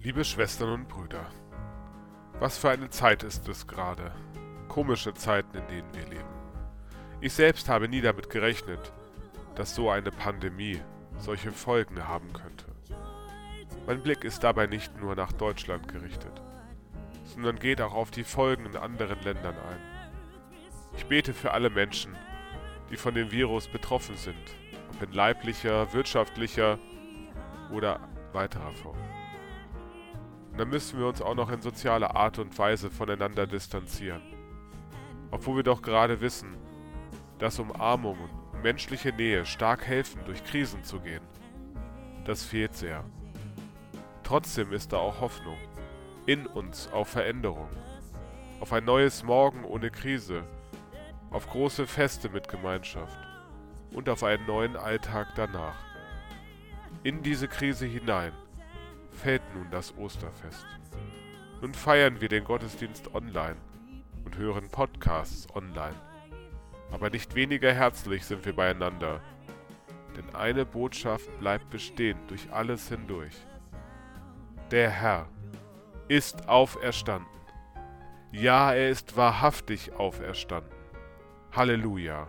Liebe Schwestern und Brüder, was für eine Zeit ist es gerade. Komische Zeiten, in denen wir leben. Ich selbst habe nie damit gerechnet, dass so eine Pandemie solche Folgen haben könnte. Mein Blick ist dabei nicht nur nach Deutschland gerichtet, sondern geht auch auf die Folgen in anderen Ländern ein. Ich bete für alle Menschen, die von dem Virus betroffen sind, ob in leiblicher, wirtschaftlicher oder weiterer Form. Dann müssen wir uns auch noch in sozialer Art und Weise voneinander distanzieren. Obwohl wir doch gerade wissen, dass Umarmung und menschliche Nähe stark helfen, durch Krisen zu gehen. Das fehlt sehr. Trotzdem ist da auch Hoffnung. In uns auf Veränderung. Auf ein neues Morgen ohne Krise. Auf große Feste mit Gemeinschaft. Und auf einen neuen Alltag danach. In diese Krise hinein fällt nun das Osterfest. Nun feiern wir den Gottesdienst online und hören Podcasts online. Aber nicht weniger herzlich sind wir beieinander, denn eine Botschaft bleibt bestehen durch alles hindurch. Der Herr ist auferstanden. Ja, er ist wahrhaftig auferstanden. Halleluja.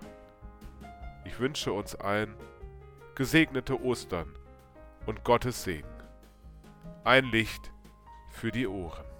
Ich wünsche uns allen gesegnete Ostern und Gottes Segen ein Licht für die Ohren.